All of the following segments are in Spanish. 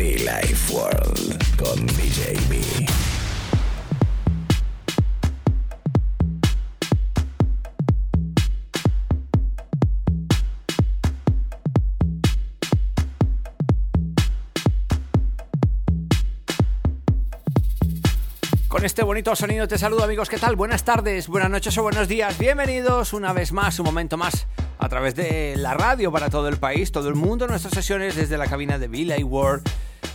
Be Life World con DJB. Con este bonito sonido te saludo amigos, ¿qué tal? Buenas tardes, buenas noches o buenos días. Bienvenidos una vez más, un momento más, a través de la radio para todo el país, todo el mundo, nuestras sesiones desde la cabina de Villa World.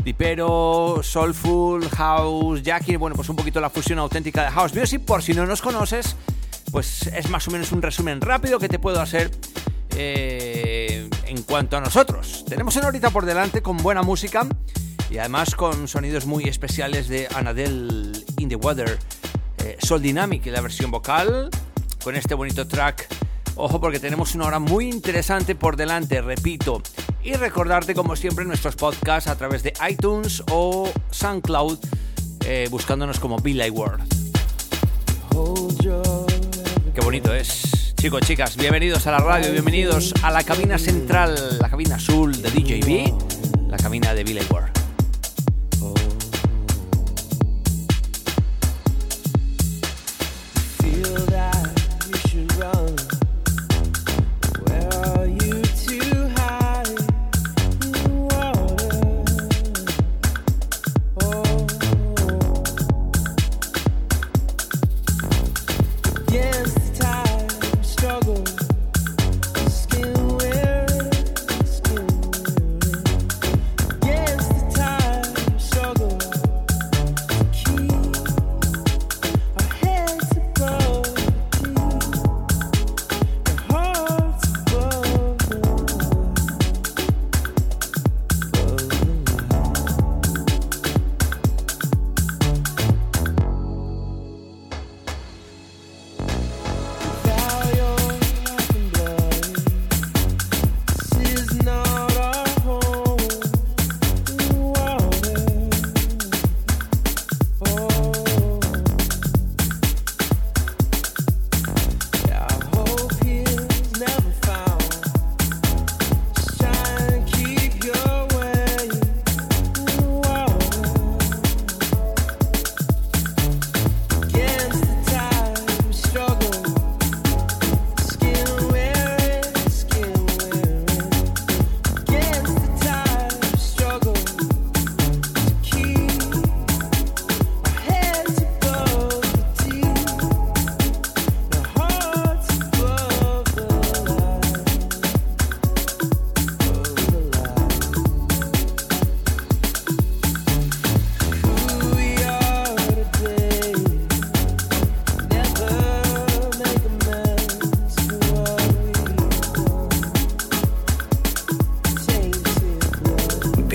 Dipero, Soulful, House, Jackie, bueno, pues un poquito la fusión auténtica de House Music. Por si no nos conoces, pues es más o menos un resumen rápido que te puedo hacer eh, en cuanto a nosotros. Tenemos una horita por delante con buena música y además con sonidos muy especiales de Anadel in the Weather, eh, Soul Dynamic la versión vocal, con este bonito track. Ojo porque tenemos una hora muy interesante por delante, repito. Y recordarte como siempre nuestros podcasts a través de iTunes o SoundCloud, eh, buscándonos como Be Like World. Qué bonito es. Chicos, chicas, bienvenidos a la radio, bienvenidos a la cabina central, la cabina azul de DJB, la cabina de Be World.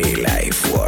Life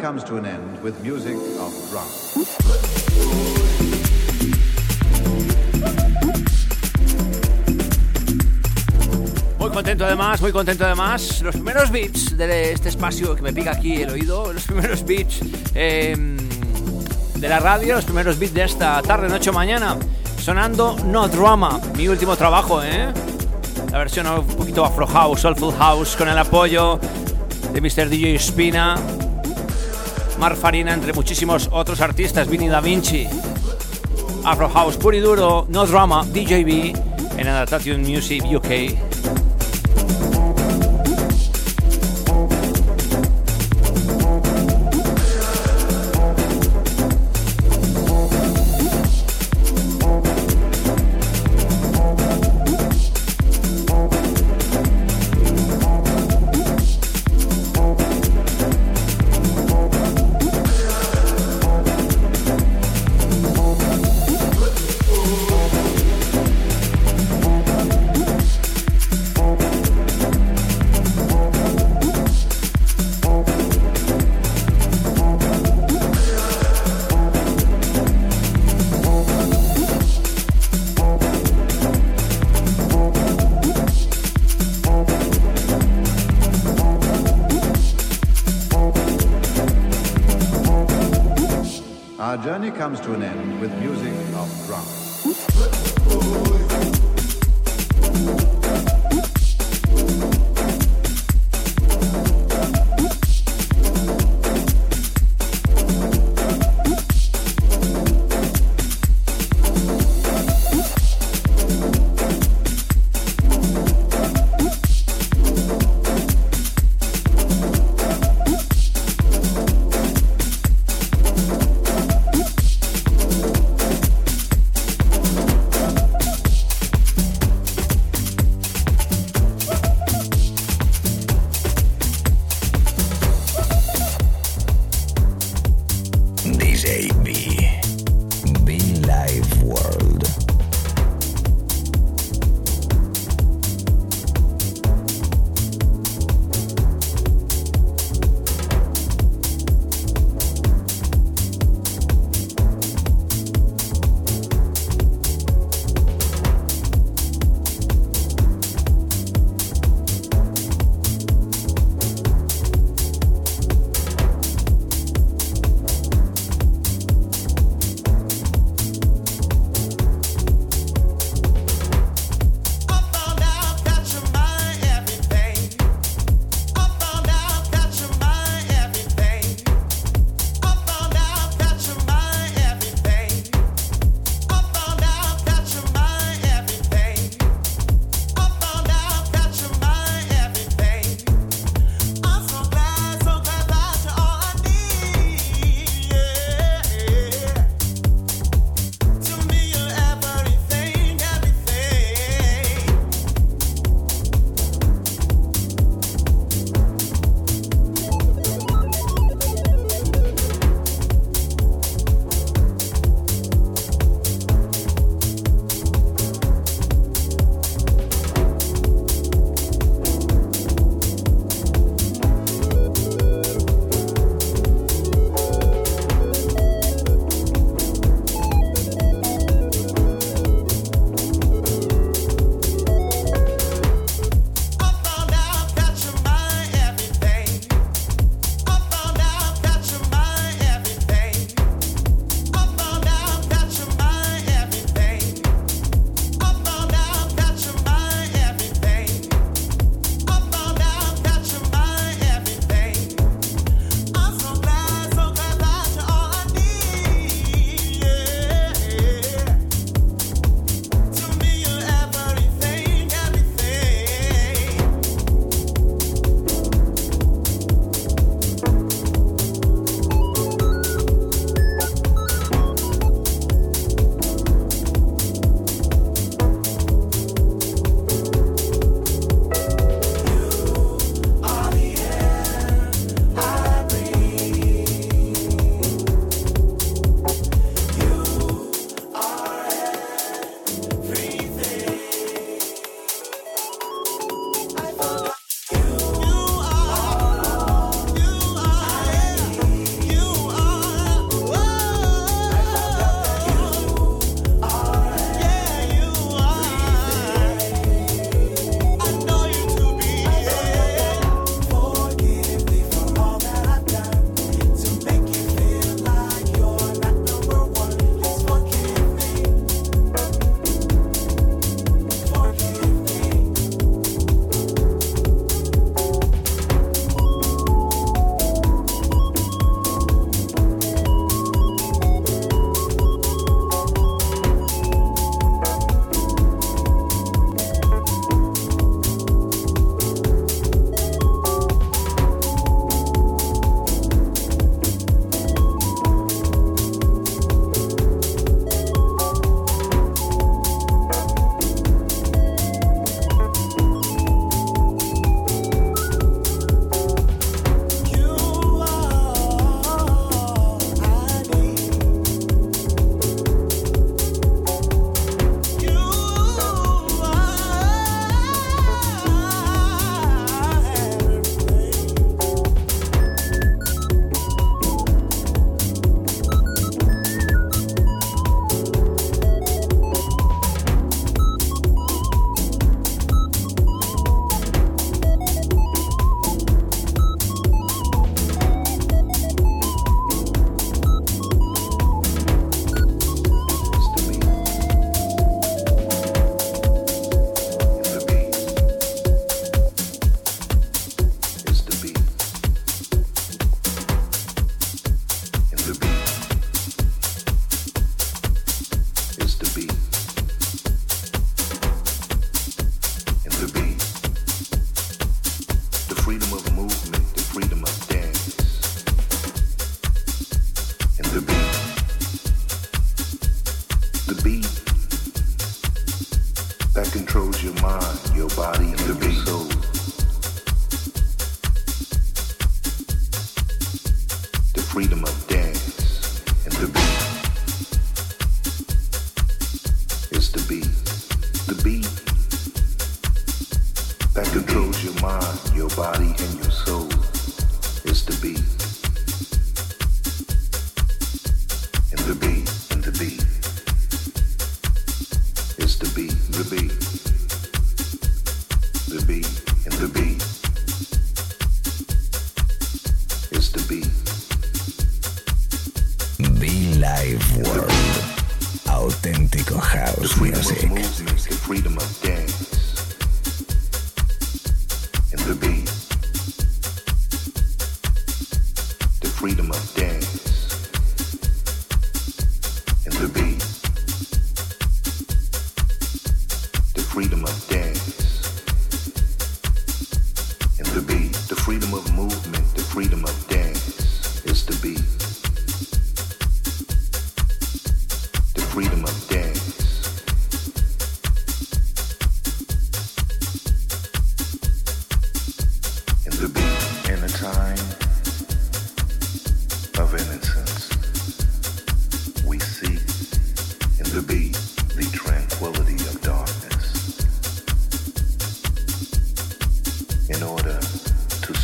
Comes to an end with music of drum. Muy contento además, muy contento además. Los primeros beats de este espacio que me pica aquí el oído, los primeros beats eh, de la radio, los primeros beats de esta tarde, noche, mañana, sonando No Drama, mi último trabajo, ¿eh? La versión un poquito Afro House, Soulful House, con el apoyo de Mr. DJ Spina, Mar Farina, entre muchísimos otros artistas, Vinny Da Vinci, Afro House puro y duro, No Drama, DJB, en Adaptation Music UK. Comes to an end with music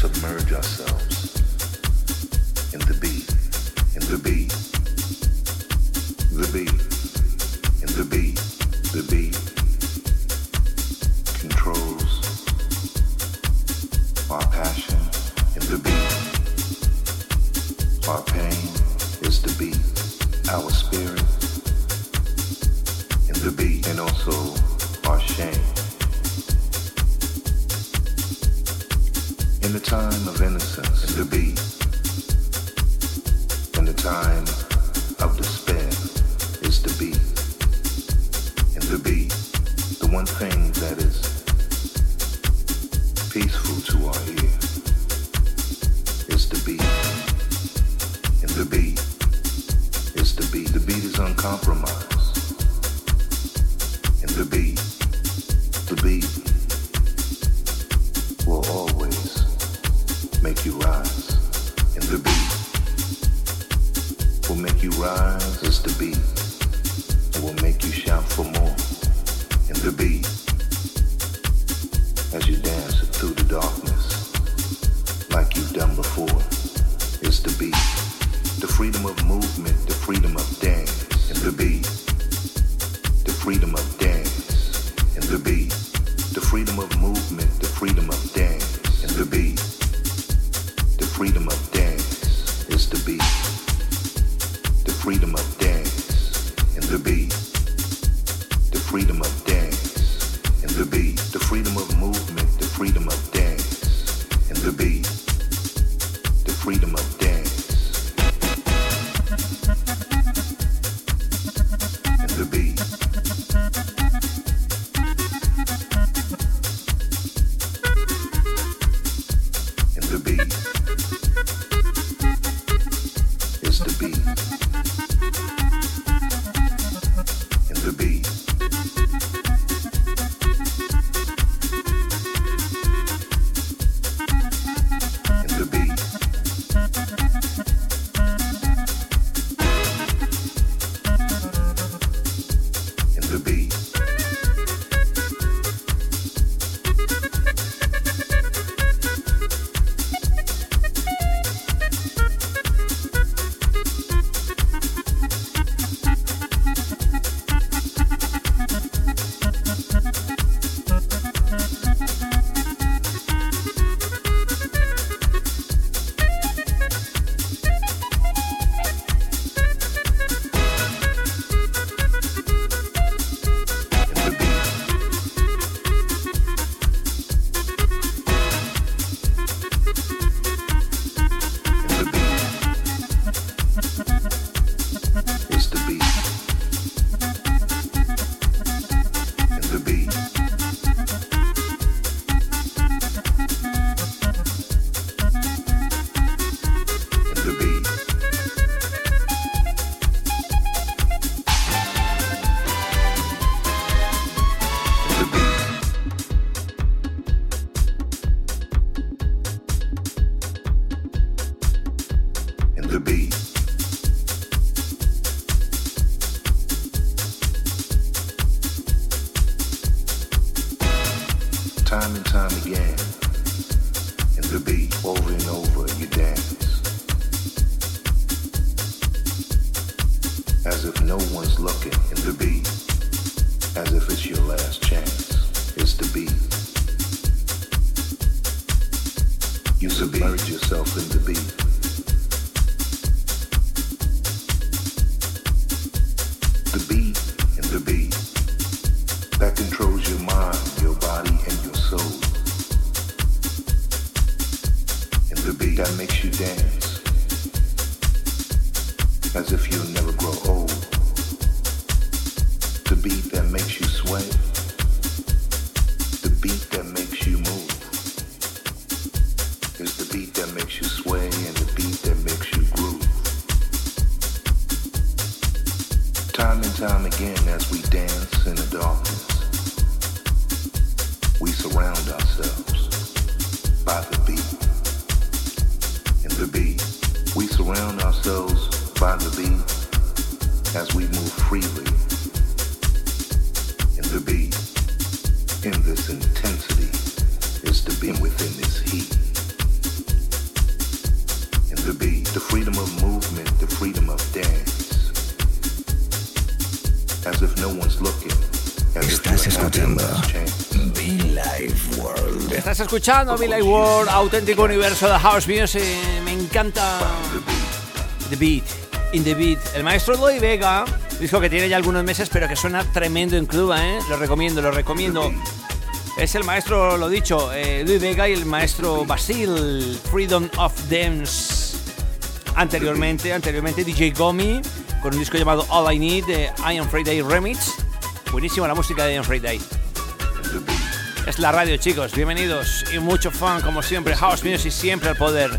submerge ourselves and the no one's looking, the as if it's your last chance, is to be. You submerge yourself in escuchando Billy World, auténtico universo de House Music. Me encanta The Beat, In The Beat. El maestro Lloyd Vega, disco que tiene ya algunos meses, pero que suena tremendo en Cuba. ¿eh? Lo recomiendo, lo recomiendo. Es el maestro, lo dicho, eh, Luis Vega y el maestro Basil, Freedom of Dance. Anteriormente, anteriormente DJ Gomi, con un disco llamado All I Need, de Iron Friday Remix. Buenísima la música de Iron Friday. Es la radio, chicos. Bienvenidos y mucho fan, como siempre. House Music siempre al poder.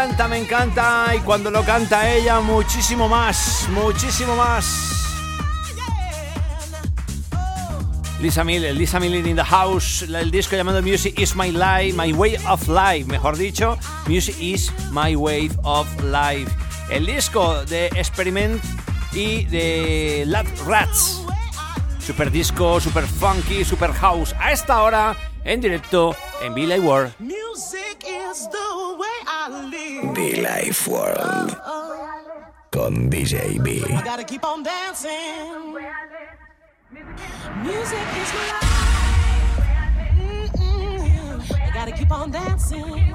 Me encanta, me encanta. Y cuando lo canta ella, muchísimo más, muchísimo más. Lisa Miller, Lisa Miller in the House, el disco llamado Music is My Life, My Way of Life, mejor dicho, Music is My Way of Life. El disco de Experiment y de Lab Rats. Super disco, super funky, super house. A esta hora, en directo, en Life World. Music is the way. The Life World. Con DJ B. I gotta keep on dancing. Music is my life. Mm-mm. I gotta keep on dancing.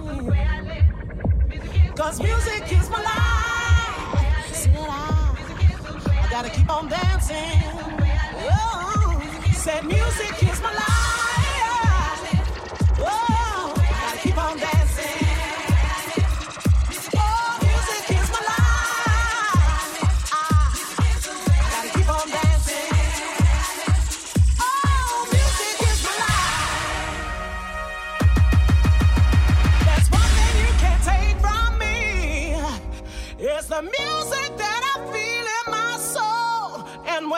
Cause music is my life. Said I, I gotta keep on dancing. Oh, said music is my life.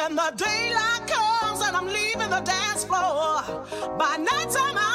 And the daylight comes and I'm leaving the dance floor, by nighttime be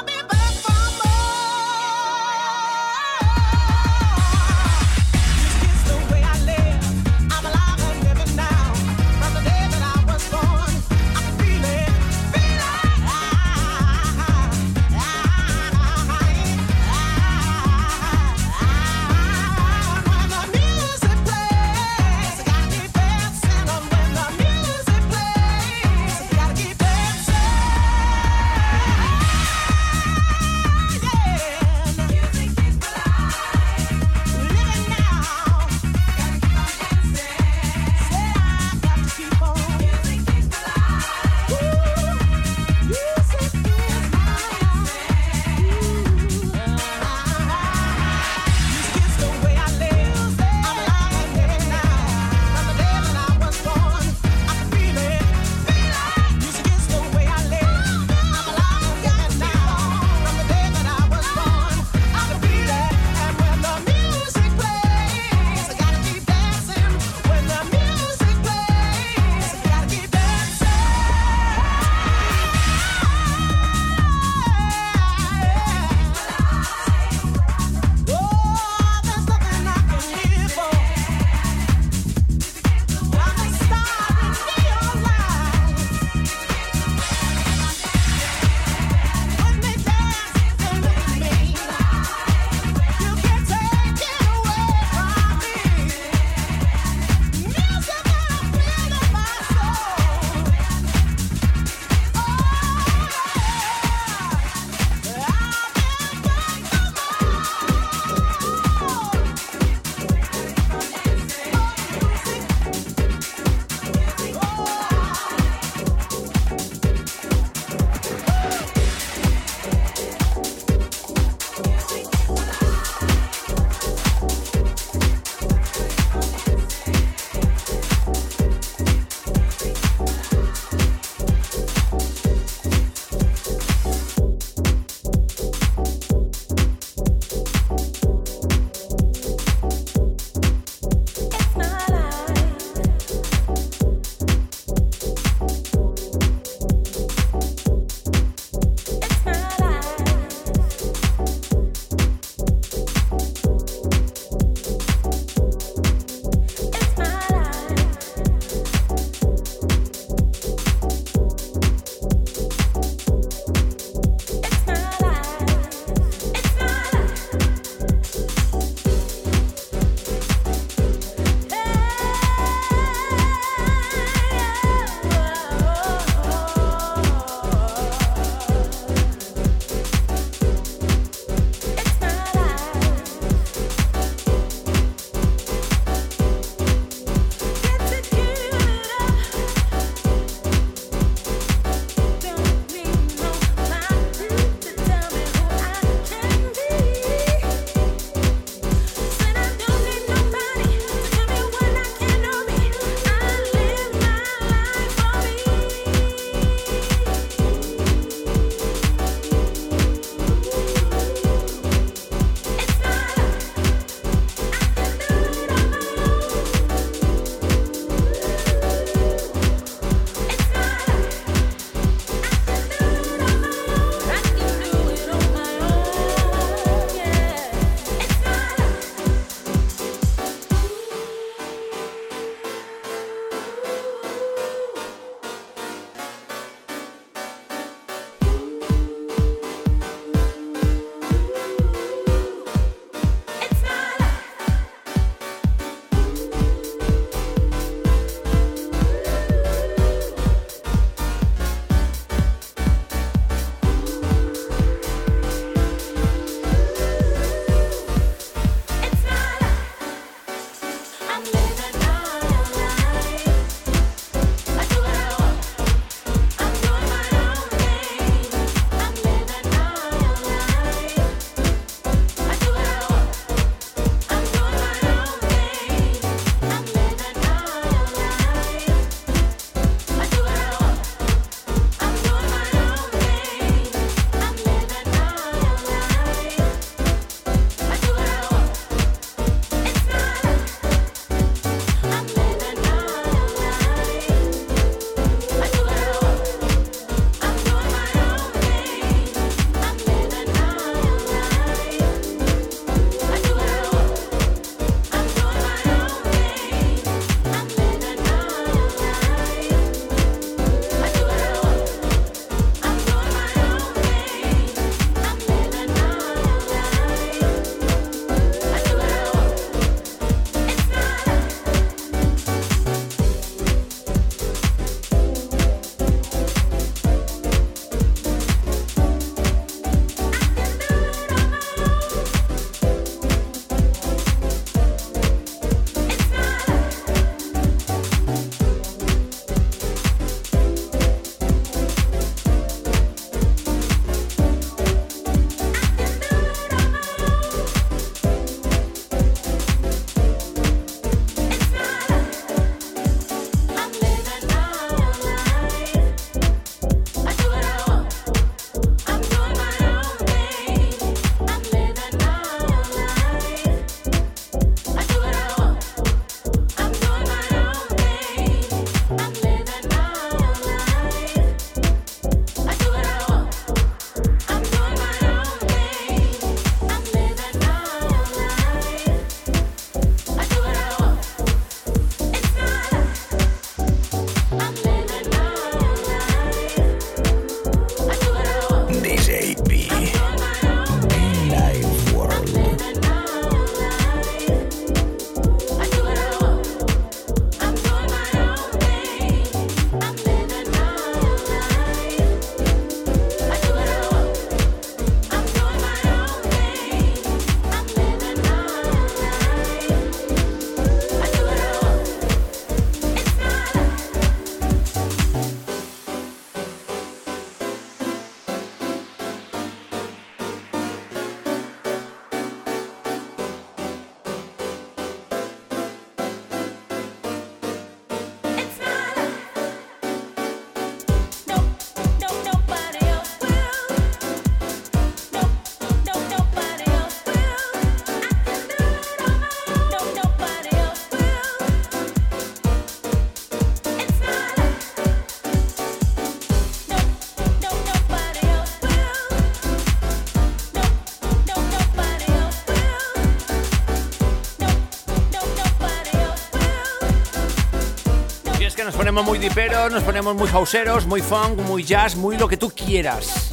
ponemos muy diperos, nos ponemos muy houseeros, muy funk, muy jazz, muy lo que tú quieras.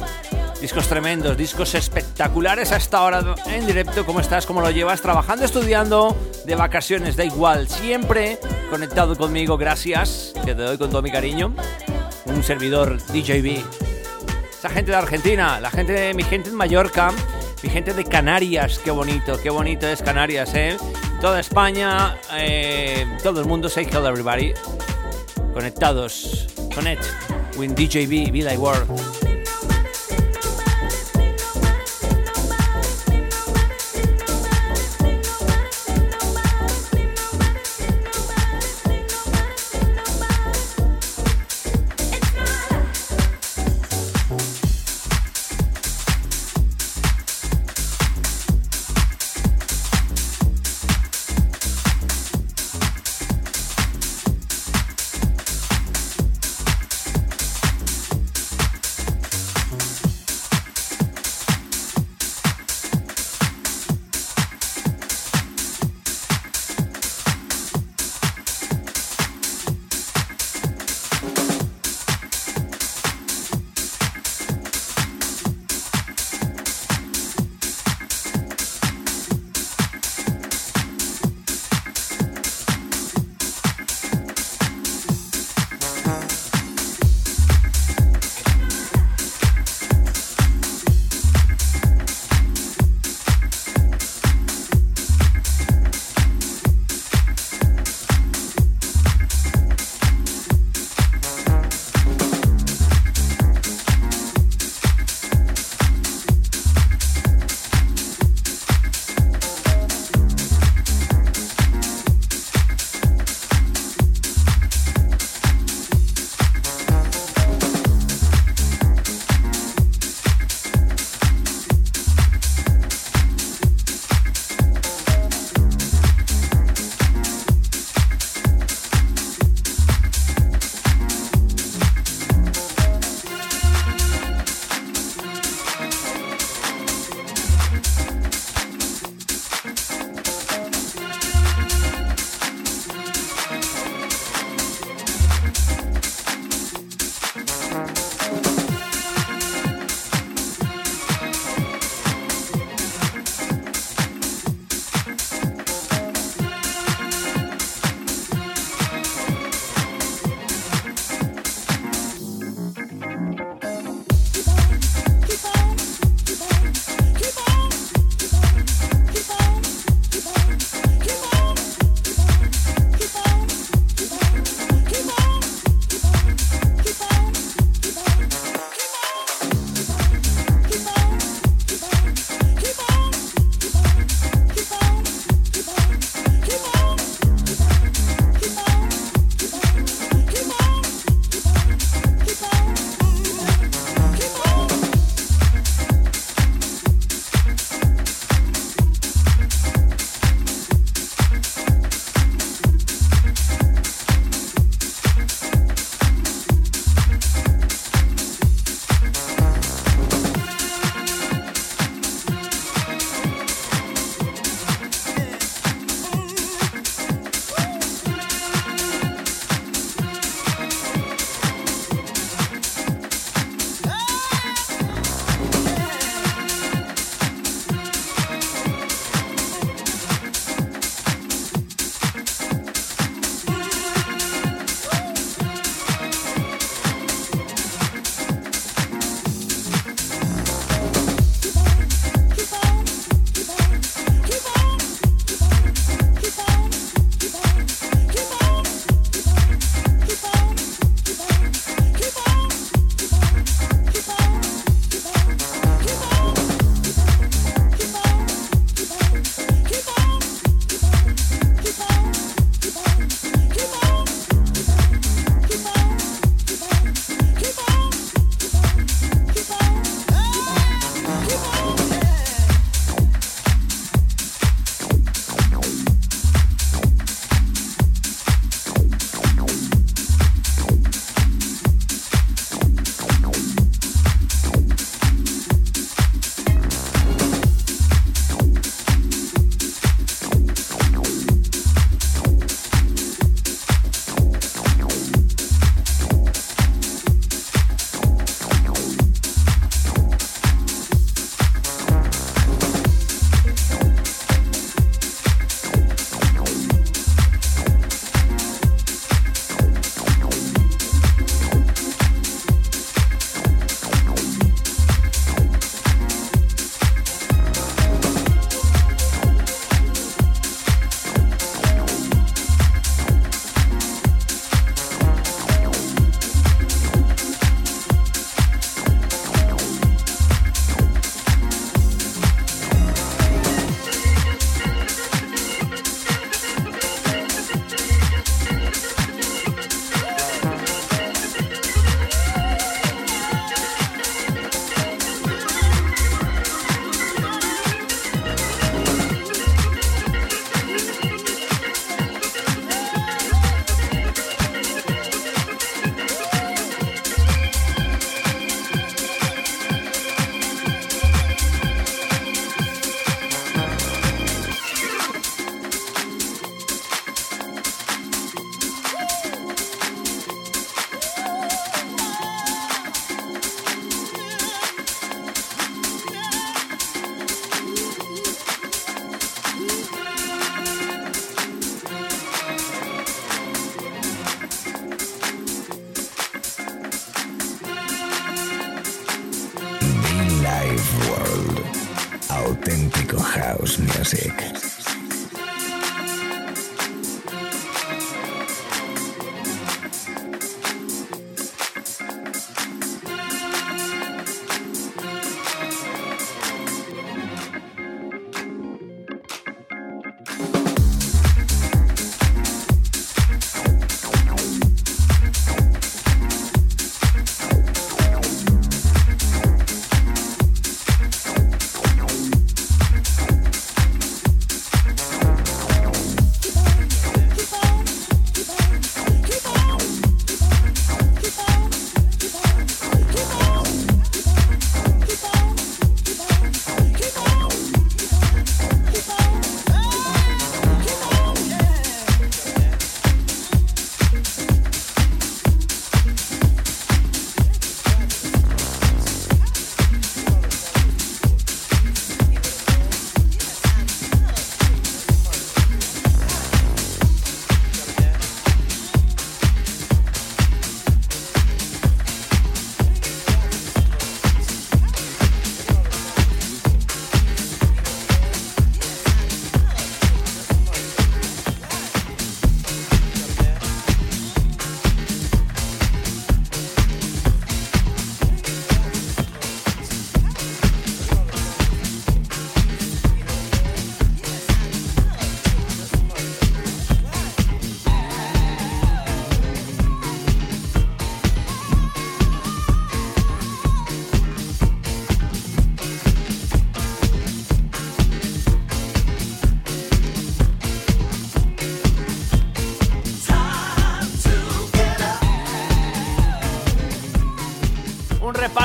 Discos tremendos, discos espectaculares hasta ahora en directo. ¿Cómo estás? ¿Cómo lo llevas? Trabajando, estudiando, de vacaciones, da igual. Siempre conectado conmigo, gracias. Que te doy con todo mi cariño. Un servidor DJB. Esa gente de Argentina, la gente de mi gente en Mallorca, mi gente de Canarias. Qué bonito, qué bonito es Canarias, ¿eh? Toda España, eh, todo el mundo, say hello everybody. Conectados. Connect with DJB, Be Like World.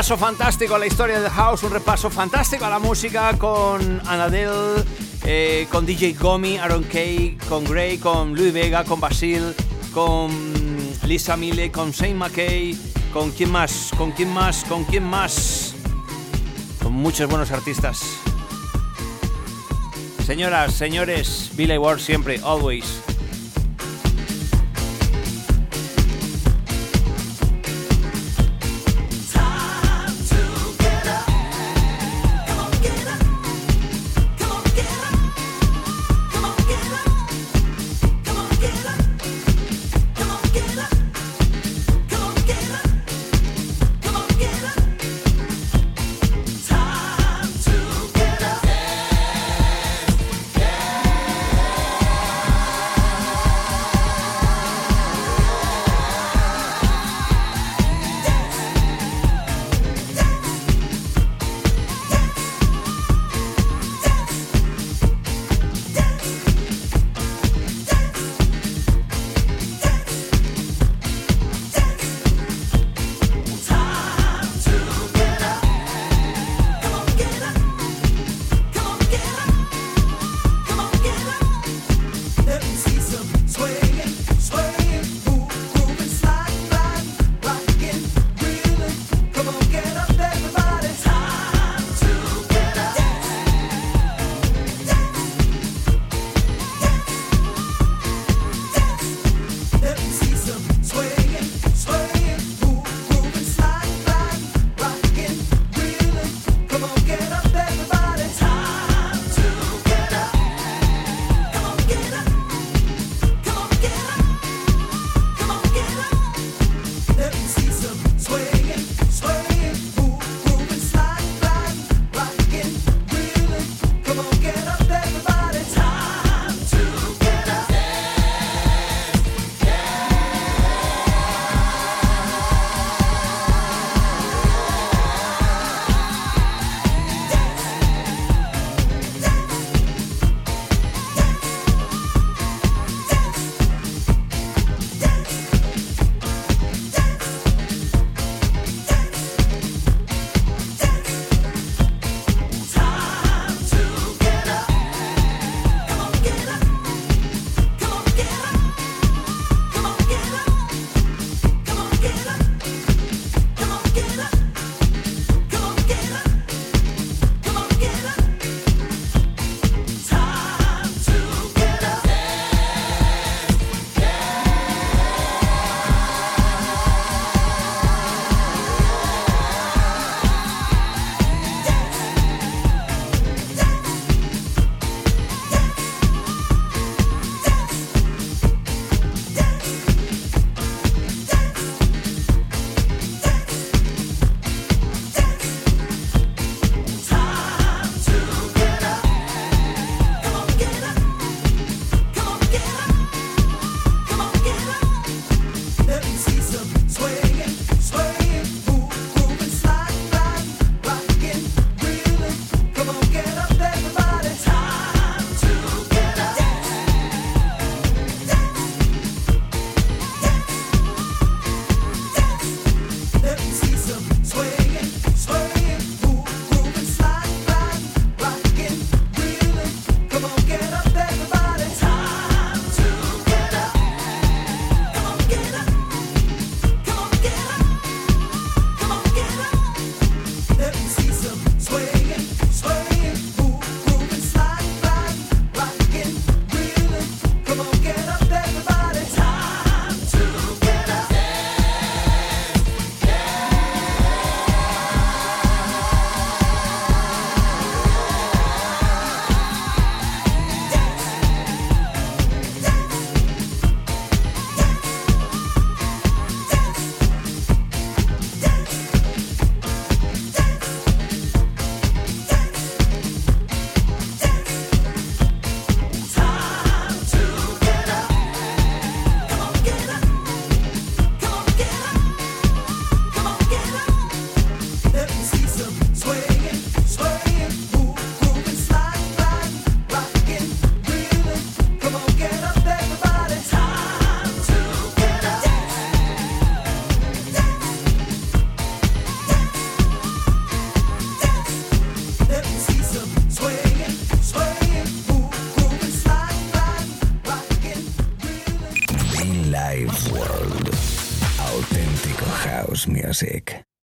Repaso fantástico a la historia del house, un repaso fantástico a la música con Anadel, eh, con DJ Gomi, Aaron Kay, con Gray, con Louis Vega, con Basil, con Lisa Mille, con Saint McKay, con quién más, con quién más, con quién más, con muchos buenos artistas. Señoras, señores, Billy Ward siempre, always.